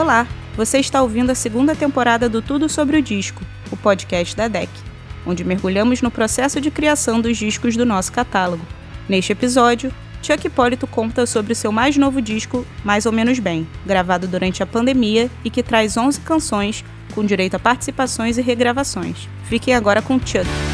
Olá, você está ouvindo a segunda temporada do Tudo sobre o Disco, o podcast da DEC, onde mergulhamos no processo de criação dos discos do nosso catálogo. Neste episódio, Chuck Hipólito conta sobre o seu mais novo disco, Mais ou Menos Bem, gravado durante a pandemia e que traz 11 canções com direito a participações e regravações. Fiquem agora com Chuck.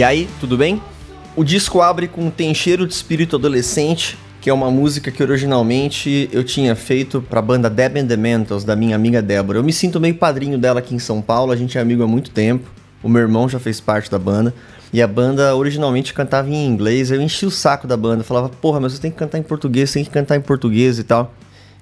E aí, tudo bem? O disco abre com Tem Cheiro de Espírito Adolescente, que é uma música que originalmente eu tinha feito para a banda Deb and the Mentals, da minha amiga Débora. Eu me sinto meio padrinho dela aqui em São Paulo, a gente é amigo há muito tempo. O meu irmão já fez parte da banda. E a banda originalmente cantava em inglês. Eu enchi o saco da banda, falava, porra, mas você tem que cantar em português, tem que cantar em português e tal.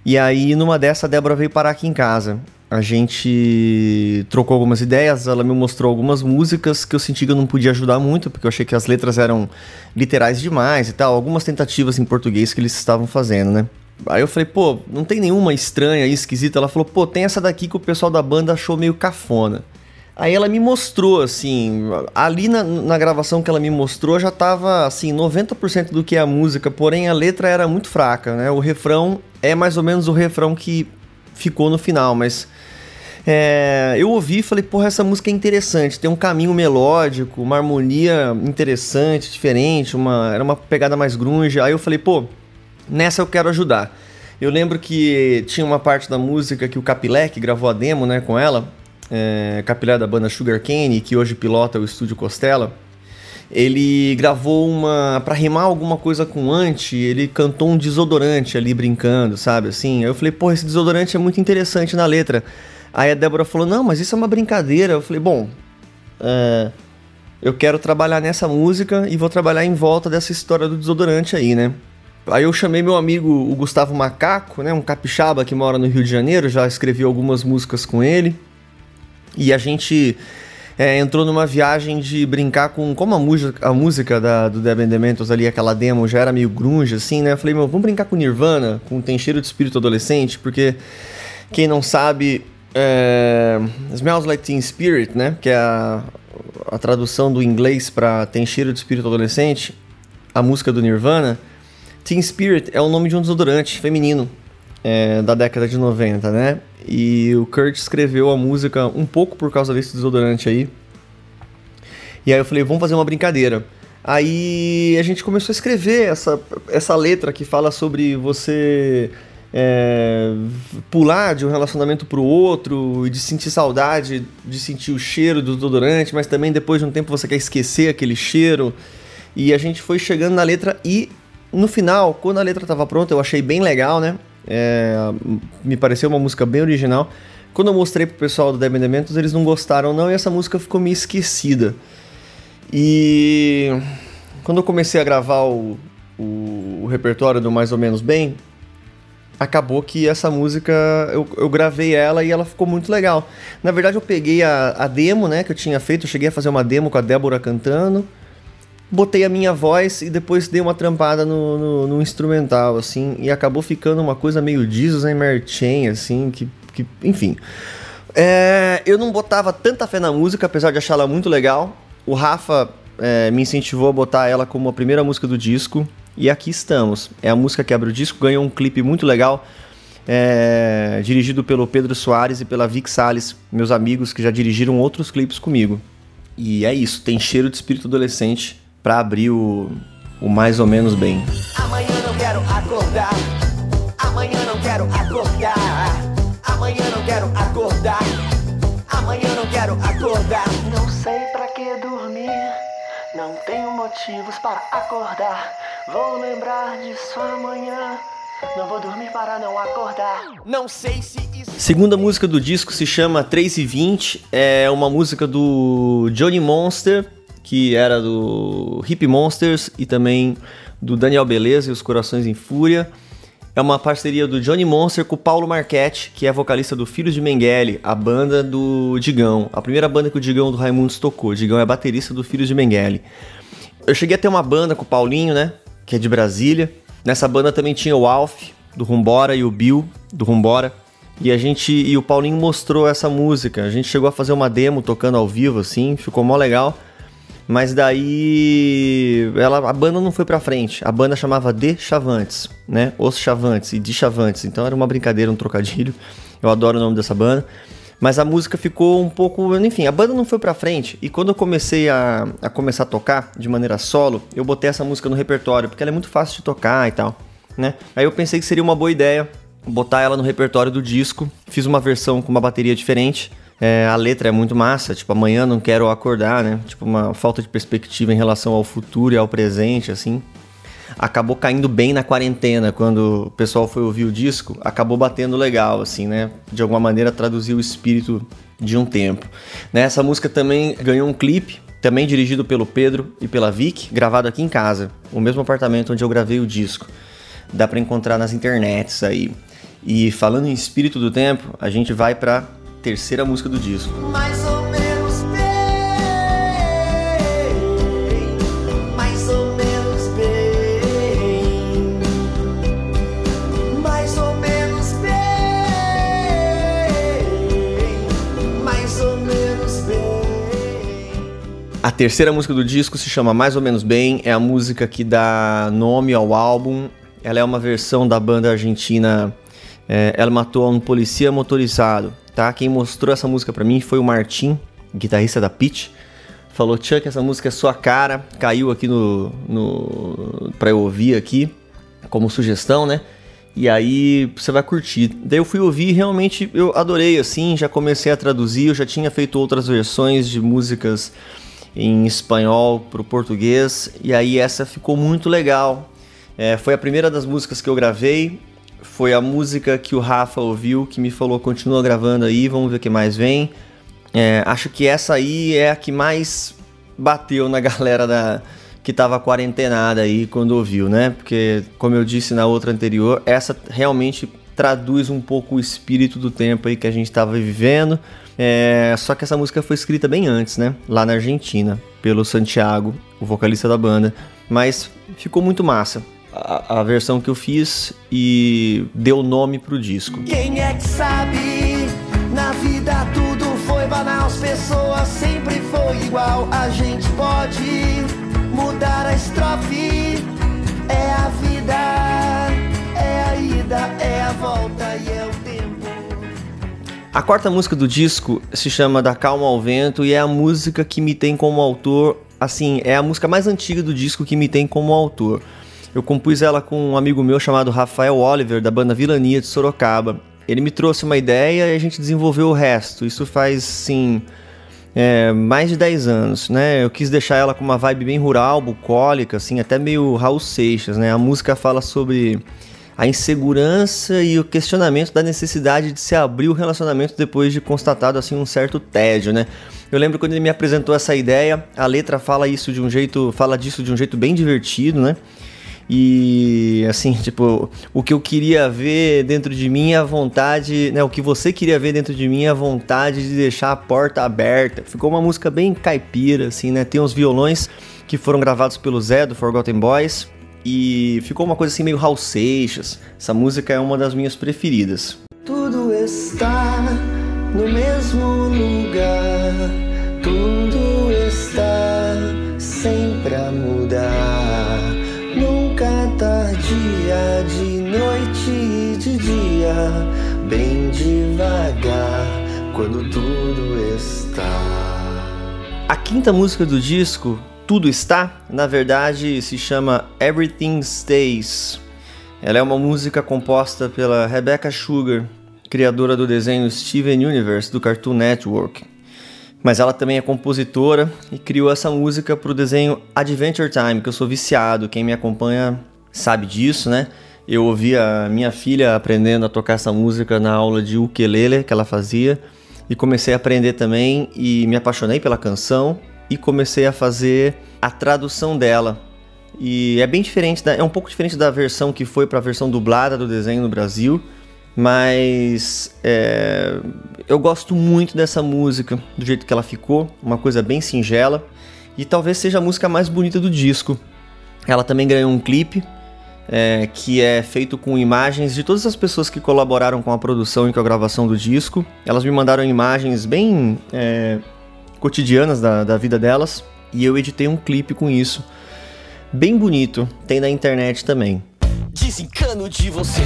E aí, numa dessa, a Débora veio parar aqui em casa a gente trocou algumas ideias, ela me mostrou algumas músicas que eu senti que eu não podia ajudar muito, porque eu achei que as letras eram literais demais e tal, algumas tentativas em português que eles estavam fazendo, né? Aí eu falei, pô, não tem nenhuma estranha e esquisita. Ela falou, pô, tem essa daqui que o pessoal da banda achou meio cafona. Aí ela me mostrou, assim, ali na, na gravação que ela me mostrou já tava, assim, 90% do que é a música, porém a letra era muito fraca, né? O refrão é mais ou menos o refrão que ficou no final, mas é, eu ouvi e falei, porra, essa música é interessante, tem um caminho melódico, uma harmonia interessante, diferente, uma, era uma pegada mais grunge. Aí eu falei, pô, nessa eu quero ajudar. Eu lembro que tinha uma parte da música que o Capilé, que gravou a demo né, com ela, é, Capilé da banda Sugar Cane, que hoje pilota o estúdio Costela, ele gravou uma. para rimar alguma coisa com anti, ele cantou um desodorante ali brincando, sabe? Assim. Aí eu falei, pô, esse desodorante é muito interessante na letra. Aí a Débora falou: Não, mas isso é uma brincadeira. Eu falei: Bom, é, eu quero trabalhar nessa música e vou trabalhar em volta dessa história do desodorante aí, né? Aí eu chamei meu amigo o Gustavo Macaco, né, um capixaba que mora no Rio de Janeiro, já escrevi algumas músicas com ele. E a gente é, entrou numa viagem de brincar com. Como a música, a música da, do Devin Dementos ali, aquela demo, já era meio grunge, assim, né? Eu falei, meu, vamos brincar com Nirvana, com Tem Cheiro de Espírito Adolescente, porque quem não sabe, é, Smells Like Teen Spirit, né? Que é a, a tradução do inglês para Tem Cheiro de Espírito Adolescente, a música do Nirvana. Teen Spirit é o nome de um desodorante feminino é, da década de 90, né? E o Kurt escreveu a música um pouco por causa desse desodorante aí. E aí eu falei, vamos fazer uma brincadeira. Aí a gente começou a escrever essa, essa letra que fala sobre você é, pular de um relacionamento para o outro e de sentir saudade, de sentir o cheiro do desodorante, mas também depois de um tempo você quer esquecer aquele cheiro. E a gente foi chegando na letra e no final, quando a letra estava pronta, eu achei bem legal, né? É, me pareceu uma música bem original. Quando eu mostrei pro pessoal do Devin Dementos, eles não gostaram não e essa música ficou meio esquecida. E quando eu comecei a gravar o, o, o repertório do Mais ou Menos Bem, acabou que essa música eu, eu, gravei ela e ela ficou muito legal. Na verdade, eu peguei a, a demo, né, que eu tinha feito, eu cheguei a fazer uma demo com a Débora cantando, botei a minha voz e depois dei uma trampada no, no, no instrumental, assim, e acabou ficando uma coisa meio Jesus and Mary Chain, assim, que, que enfim. É, eu não botava tanta fé na música, apesar de achá-la muito legal. O Rafa é, me incentivou a botar ela como a primeira música do disco. E aqui estamos. É a música que abre o disco, ganhou um clipe muito legal, é, dirigido pelo Pedro Soares e pela Vic Salles, meus amigos que já dirigiram outros clipes comigo. E é isso, tem cheiro de espírito adolescente para abrir o, o mais ou menos bem. Amanhã não quero acordar. Motivos para acordar. Vou lembrar disso amanhã. Não vou dormir para não acordar. Não sei se isso... Segunda música do disco se chama 3 e 20. É uma música do Johnny Monster, que era do Hip Monsters e também do Daniel Beleza e os Corações em Fúria. É uma parceria do Johnny Monster com o Paulo Marchetti, que é vocalista do Filhos de Mengele, a banda do Digão. A primeira banda que o Digão do Raimundo tocou. O Digão é baterista do Filhos de Mengele. Eu cheguei a ter uma banda com o Paulinho, né? que é de Brasília. Nessa banda também tinha o Alf, do Rumbora, e o Bill, do Rumbora. E a gente e o Paulinho mostrou essa música. A gente chegou a fazer uma demo tocando ao vivo assim, ficou mó legal. Mas daí ela, a banda não foi pra frente. A banda chamava De Chavantes, né? Os Chavantes e De Chavantes. Então era uma brincadeira, um trocadilho. Eu adoro o nome dessa banda. Mas a música ficou um pouco. Enfim, a banda não foi pra frente. E quando eu comecei a, a começar a tocar de maneira solo, eu botei essa música no repertório, porque ela é muito fácil de tocar e tal. Né? Aí eu pensei que seria uma boa ideia botar ela no repertório do disco. Fiz uma versão com uma bateria diferente. É, a letra é muito massa, tipo, amanhã não quero acordar, né? Tipo, uma falta de perspectiva em relação ao futuro e ao presente, assim. Acabou caindo bem na quarentena, quando o pessoal foi ouvir o disco, acabou batendo legal, assim, né? De alguma maneira traduziu o espírito de um tempo. Né? Essa música também ganhou um clipe, também dirigido pelo Pedro e pela Vic, gravado aqui em casa, o mesmo apartamento onde eu gravei o disco. Dá para encontrar nas internets aí. E falando em espírito do tempo, a gente vai para terceira música do disco. A terceira música do disco se chama Mais ou menos bem, é a música que dá nome ao álbum. Ela é uma versão da banda argentina é, ela matou um polícia motorizado, tá? Quem mostrou essa música para mim foi o Martin, guitarrista da Pitch. Falou, Chuck, essa música é sua cara. Caiu aqui no, no pra eu ouvir aqui, como sugestão, né? E aí você vai curtir. Daí eu fui ouvir e realmente eu adorei, assim, já comecei a traduzir, eu já tinha feito outras versões de músicas em espanhol pro português, e aí essa ficou muito legal. É, foi a primeira das músicas que eu gravei, foi a música que o Rafa ouviu, que me falou, continua gravando aí, vamos ver o que mais vem. É, acho que essa aí é a que mais bateu na galera da que tava quarentenada aí quando ouviu, né? Porque, como eu disse na outra anterior, essa realmente traduz um pouco o espírito do tempo aí que a gente estava vivendo. É, só que essa música foi escrita bem antes, né? Lá na Argentina, pelo Santiago, o vocalista da banda. Mas ficou muito massa a, a, versão que eu fiz e deu nome pro disco. Quem é que sabe? Na vida tudo foi banal, as pessoas sempre foi igual. A gente pode mudar a estrofe. A quarta música do disco se chama Da Calma ao Vento e é a música que me tem como autor, assim, é a música mais antiga do disco que me tem como autor. Eu compus ela com um amigo meu chamado Rafael Oliver, da banda Vilania de Sorocaba. Ele me trouxe uma ideia e a gente desenvolveu o resto. Isso faz, sim, é, mais de 10 anos, né? Eu quis deixar ela com uma vibe bem rural, bucólica, assim, até meio Raul Seixas, né? A música fala sobre a insegurança e o questionamento da necessidade de se abrir o relacionamento depois de constatado assim um certo tédio, né? Eu lembro quando ele me apresentou essa ideia, a letra fala isso de um jeito, fala disso de um jeito bem divertido, né? E assim, tipo, o que eu queria ver dentro de mim é a vontade, né? O que você queria ver dentro de mim é a vontade de deixar a porta aberta. Ficou uma música bem caipira, assim, né? Tem uns violões que foram gravados pelo Zé do Forgotten Boys. E ficou uma coisa assim meio Raul Seixas. Essa música é uma das minhas preferidas. Tudo está no mesmo lugar, tudo está sempre a mudar nunca tardia, de noite e de dia, bem devagar, quando tudo está. A quinta música do disco, Tudo Está, na verdade se chama Everything Stays. Ela é uma música composta pela Rebecca Sugar, criadora do desenho Steven Universe do Cartoon Network mas ela também é compositora e criou essa música para o desenho Adventure Time, que eu sou viciado. Quem me acompanha sabe disso, né? Eu ouvi a minha filha aprendendo a tocar essa música na aula de ukulele que ela fazia e comecei a aprender também e me apaixonei pela canção e comecei a fazer a tradução dela. E é bem diferente, da, é um pouco diferente da versão que foi para a versão dublada do desenho no Brasil mas é, eu gosto muito dessa música, do jeito que ela ficou, uma coisa bem singela. E talvez seja a música mais bonita do disco. Ela também ganhou um clipe é, que é feito com imagens de todas as pessoas que colaboraram com a produção e com a gravação do disco. Elas me mandaram imagens bem é, cotidianas da, da vida delas e eu editei um clipe com isso. Bem bonito, tem na internet também. Desencano de você.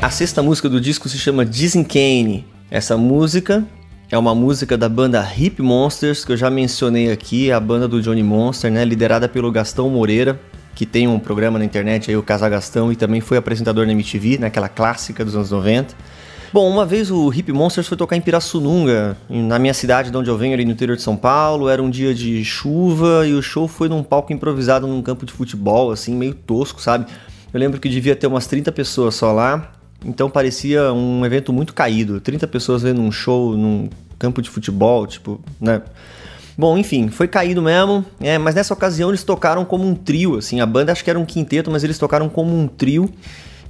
A sexta música do disco se chama Desencane. Essa música é uma música da banda Hip Monsters, que eu já mencionei aqui, a banda do Johnny Monster, né, liderada pelo Gastão Moreira, que tem um programa na internet aí, o Casa Gastão, e também foi apresentador na MTV, naquela né, clássica dos anos 90. Bom, uma vez o Hip Monsters foi tocar em Pirassununga, na minha cidade de onde eu venho, ali no interior de São Paulo. Era um dia de chuva e o show foi num palco improvisado num campo de futebol, assim, meio tosco, sabe? Eu lembro que devia ter umas 30 pessoas só lá. Então parecia um evento muito caído. 30 pessoas vendo um show num campo de futebol, tipo, né? Bom, enfim, foi caído mesmo, é, mas nessa ocasião eles tocaram como um trio, assim, a banda acho que era um quinteto, mas eles tocaram como um trio.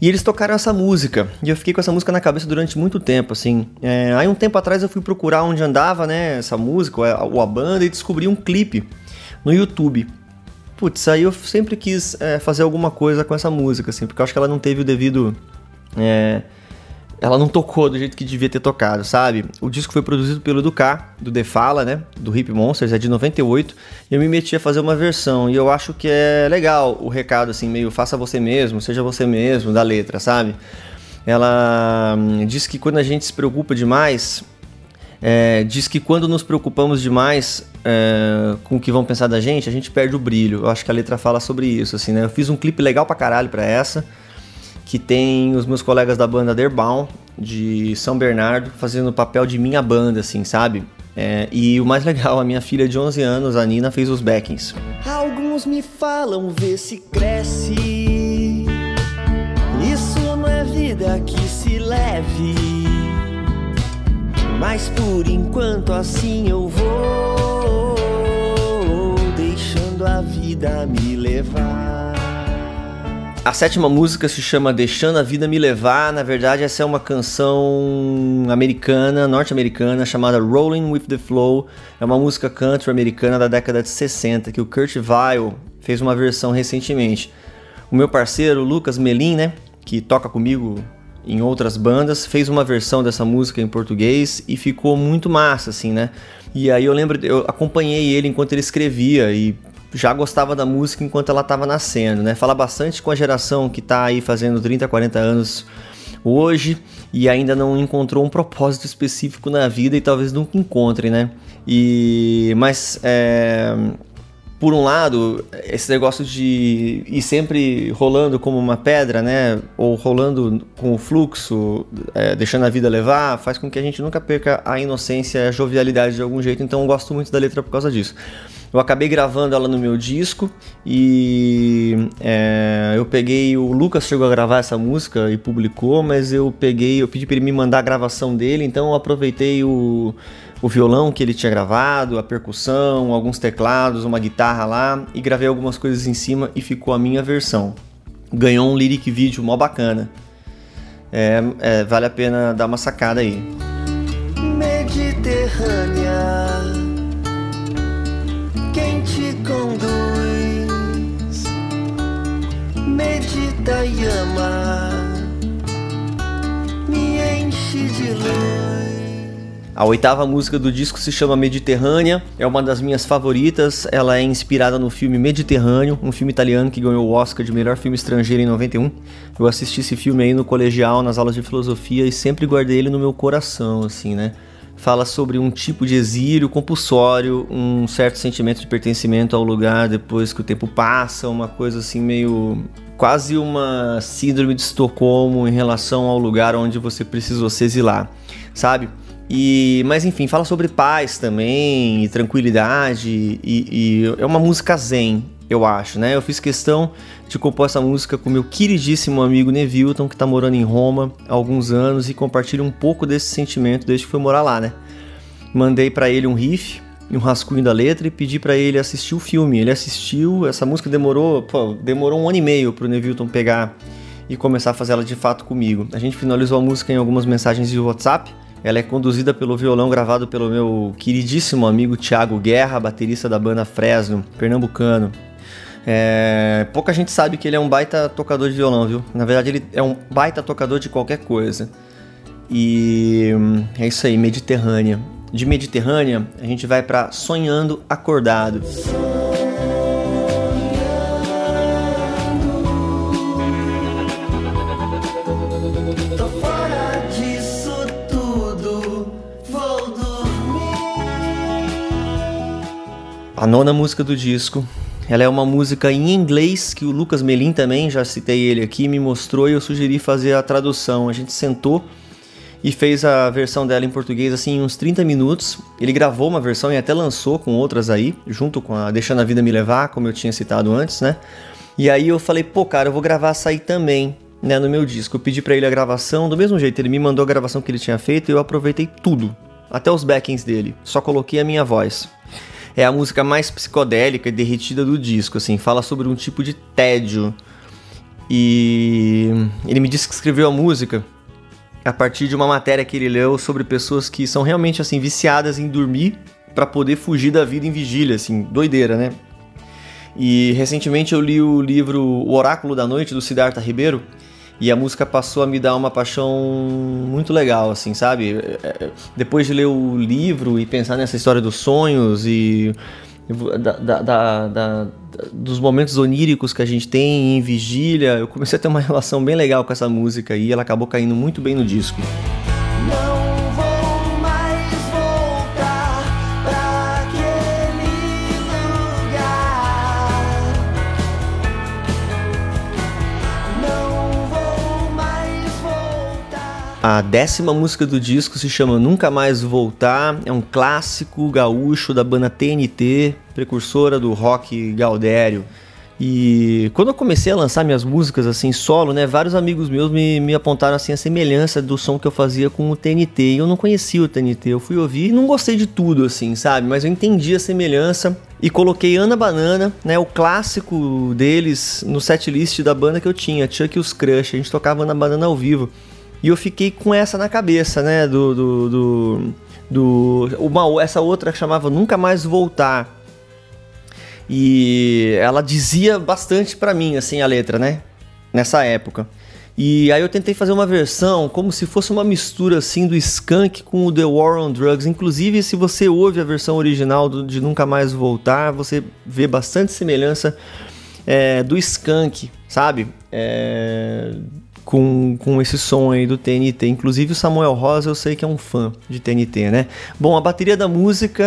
E eles tocaram essa música, e eu fiquei com essa música na cabeça durante muito tempo, assim. É, aí um tempo atrás eu fui procurar onde andava, né, essa música, ou a, banda, e descobri um clipe no YouTube. Putz, aí eu sempre quis é, fazer alguma coisa com essa música, assim, porque eu acho que ela não teve o devido é, ela não tocou do jeito que devia ter tocado, sabe? O disco foi produzido pelo Educar, do The Fala, né? Do Hip Monsters, é de 98. E eu me meti a fazer uma versão. E eu acho que é legal o recado, assim, meio faça você mesmo, seja você mesmo, da letra, sabe? Ela hum, diz que quando a gente se preocupa demais, é, diz que quando nos preocupamos demais é, com o que vão pensar da gente, a gente perde o brilho. Eu acho que a letra fala sobre isso, assim, né? Eu fiz um clipe legal pra caralho pra essa que tem os meus colegas da banda Derbaum, de São Bernardo, fazendo o papel de minha banda, assim, sabe? É, e o mais legal, a minha filha de 11 anos, a Nina, fez os backings. Alguns me falam, vê se cresce. Isso não é vida que se leve. Mas por enquanto assim eu vou, deixando a vida me levar. A sétima música se chama Deixando a Vida Me Levar. Na verdade, essa é uma canção americana, norte-americana, chamada Rolling with the Flow. É uma música country americana da década de 60 que o Kurt Weill fez uma versão recentemente. O meu parceiro Lucas Melin, né, que toca comigo em outras bandas, fez uma versão dessa música em português e ficou muito massa, assim, né? E aí eu lembro, eu acompanhei ele enquanto ele escrevia e já gostava da música enquanto ela estava nascendo, né? Fala bastante com a geração que está aí fazendo 30, 40 anos hoje e ainda não encontrou um propósito específico na vida e talvez nunca encontre, né? E mas é, por um lado, esse negócio de ir sempre rolando como uma pedra, né? Ou rolando com o fluxo, é, deixando a vida levar, faz com que a gente nunca perca a inocência a jovialidade de algum jeito. Então eu gosto muito da letra por causa disso. Eu acabei gravando ela no meu disco e é, eu peguei. O Lucas chegou a gravar essa música e publicou, mas eu peguei, eu pedi para ele me mandar a gravação dele, então eu aproveitei o, o violão que ele tinha gravado, a percussão, alguns teclados, uma guitarra lá e gravei algumas coisas em cima e ficou a minha versão. Ganhou um lyric vídeo mó bacana. É, é, vale a pena dar uma sacada aí. Me enche de luz. A oitava música do disco se chama Mediterrânea, é uma das minhas favoritas. Ela é inspirada no filme Mediterrâneo, um filme italiano que ganhou o Oscar de melhor filme estrangeiro em 91. Eu assisti esse filme aí no colegial, nas aulas de filosofia e sempre guardei ele no meu coração, assim, né? fala sobre um tipo de exílio compulsório, um certo sentimento de pertencimento ao lugar depois que o tempo passa, uma coisa assim meio quase uma síndrome de Estocolmo em relação ao lugar onde você precisou se exilar, sabe? E, mas enfim, fala sobre paz também, e tranquilidade, e, e é uma música zen, eu acho, né? Eu fiz questão de compor essa música com meu queridíssimo amigo Nevilton, que tá morando em Roma há alguns anos e compartilha um pouco desse sentimento desde que foi morar lá, né? Mandei para ele um riff e um rascunho da letra e pedi para ele assistir o filme. Ele assistiu, essa música demorou, pô, demorou um ano e meio pro Nevilton pegar e começar a fazer ela de fato comigo. A gente finalizou a música em algumas mensagens de WhatsApp Ela é conduzida pelo violão gravado pelo meu queridíssimo amigo Thiago Guerra, baterista da banda Fresno, pernambucano. É, pouca gente sabe que ele é um baita tocador de violão, viu? Na verdade, ele é um baita tocador de qualquer coisa. E hum, é isso aí, Mediterrânea. De Mediterrânea, a gente vai para Sonhando Acordado. A nona música do disco. Ela é uma música em inglês que o Lucas Melim também, já citei ele aqui, me mostrou e eu sugeri fazer a tradução. A gente sentou e fez a versão dela em português assim em uns 30 minutos. Ele gravou uma versão e até lançou com outras aí, junto com a Deixando a Vida Me Levar, como eu tinha citado antes, né? E aí eu falei, pô, cara, eu vou gravar essa aí também, né, no meu disco. Eu pedi para ele a gravação, do mesmo jeito, ele me mandou a gravação que ele tinha feito e eu aproveitei tudo, até os backings dele. Só coloquei a minha voz. É a música mais psicodélica e derretida do disco, assim, fala sobre um tipo de tédio. E ele me disse que escreveu a música a partir de uma matéria que ele leu sobre pessoas que são realmente assim viciadas em dormir para poder fugir da vida em vigília, assim, doideira, né? E recentemente eu li o livro O Oráculo da Noite do Siddhartha Ribeiro e a música passou a me dar uma paixão muito legal, assim, sabe? É, é, depois de ler o livro e pensar nessa história dos sonhos e da, da, da, dos momentos oníricos que a gente tem em vigília, eu comecei a ter uma relação bem legal com essa música e ela acabou caindo muito bem no disco. A décima música do disco se chama Nunca Mais Voltar, é um clássico gaúcho da banda TNT, precursora do rock gaudério. E quando eu comecei a lançar minhas músicas assim solo, né, vários amigos meus me, me apontaram assim a semelhança do som que eu fazia com o TNT. E eu não conhecia o TNT, eu fui ouvir e não gostei de tudo assim, sabe? Mas eu entendi a semelhança e coloquei Ana Banana, né, o clássico deles no setlist da banda que eu tinha, Chuck e os Crush. A gente tocava Ana Banana ao vivo. E eu fiquei com essa na cabeça, né? Do. do, do, do uma, essa outra chamava Nunca Mais Voltar. E ela dizia bastante para mim, assim, a letra, né? Nessa época. E aí eu tentei fazer uma versão como se fosse uma mistura assim do Skunk com o The War on Drugs. Inclusive, se você ouve a versão original do, de Nunca Mais Voltar, você vê bastante semelhança é, do Skunk, sabe? É, com, com esse som aí do TNT. Inclusive o Samuel Rosa eu sei que é um fã de TNT, né? Bom, a bateria da música,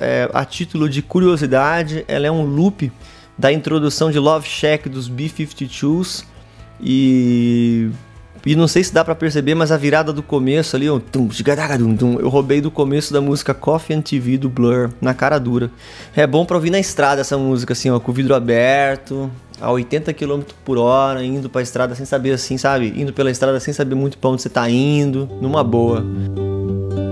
é, a título de curiosidade, ela é um loop da introdução de Love Shack dos B-52s e e não sei se dá para perceber, mas a virada do começo ali, eu roubei do começo da música Coffee and TV do Blur, na cara dura. É bom pra ouvir na estrada essa música, assim, ó, com o vidro aberto, a 80 km por hora, indo pra estrada sem saber assim, sabe? Indo pela estrada sem saber muito pra onde você tá indo, numa boa.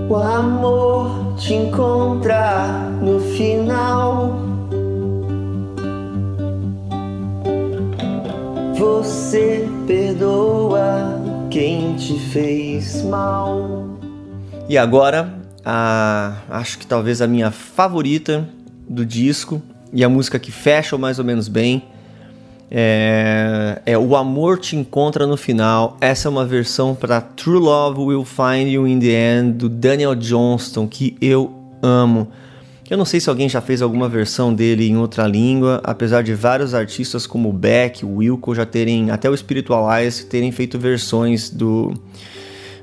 O amor te encontrar no final. Você perdoa quem te fez mal. E agora, a, acho que talvez a minha favorita do disco e a música que fecha mais ou menos bem é, é, O Amor Te Encontra no Final. Essa é uma versão para True Love Will Find You in the End, do Daniel Johnston, que eu amo. Eu não sei se alguém já fez alguma versão dele em outra língua, apesar de vários artistas como Beck, Wilco já terem, até o Spiritualize, terem feito versões do,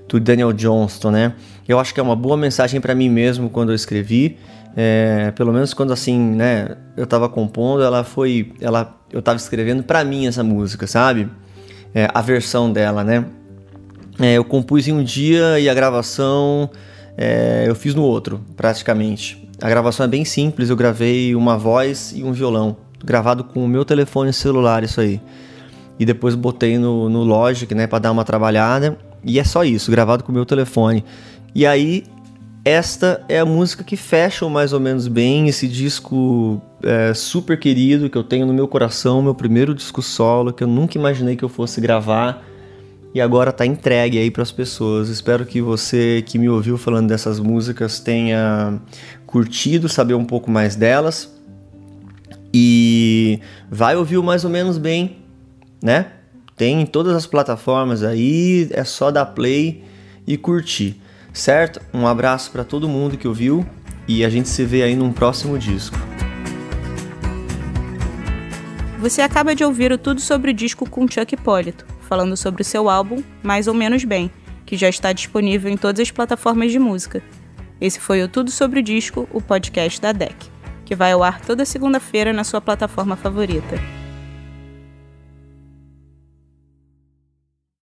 do Daniel Johnston, né? Eu acho que é uma boa mensagem para mim mesmo quando eu escrevi. É, pelo menos quando assim, né, eu tava compondo, ela foi, ela, eu tava escrevendo para mim essa música, sabe? É, a versão dela, né? É, eu compus em um dia e a gravação é, eu fiz no outro, praticamente. A gravação é bem simples, eu gravei uma voz e um violão, gravado com o meu telefone celular, isso aí. E depois botei no, no Logic, né, para dar uma trabalhada. E é só isso, gravado com o meu telefone. E aí esta é a música que fecha mais ou menos bem esse disco é, super querido que eu tenho no meu coração, meu primeiro disco solo, que eu nunca imaginei que eu fosse gravar. e agora tá entregue aí para as pessoas. Espero que você que me ouviu falando dessas músicas tenha curtido saber um pouco mais delas e vai ouvir mais ou menos bem, né? Tem em todas as plataformas aí, é só dar play e curtir, certo? Um abraço para todo mundo que ouviu e a gente se vê aí num próximo disco. Você acaba de ouvir o Tudo sobre o Disco com Chuck Hipólito, falando sobre o seu álbum Mais ou Menos Bem, que já está disponível em todas as plataformas de música. Esse foi o Tudo sobre o Disco, o podcast da DEC, que vai ao ar toda segunda-feira na sua plataforma favorita.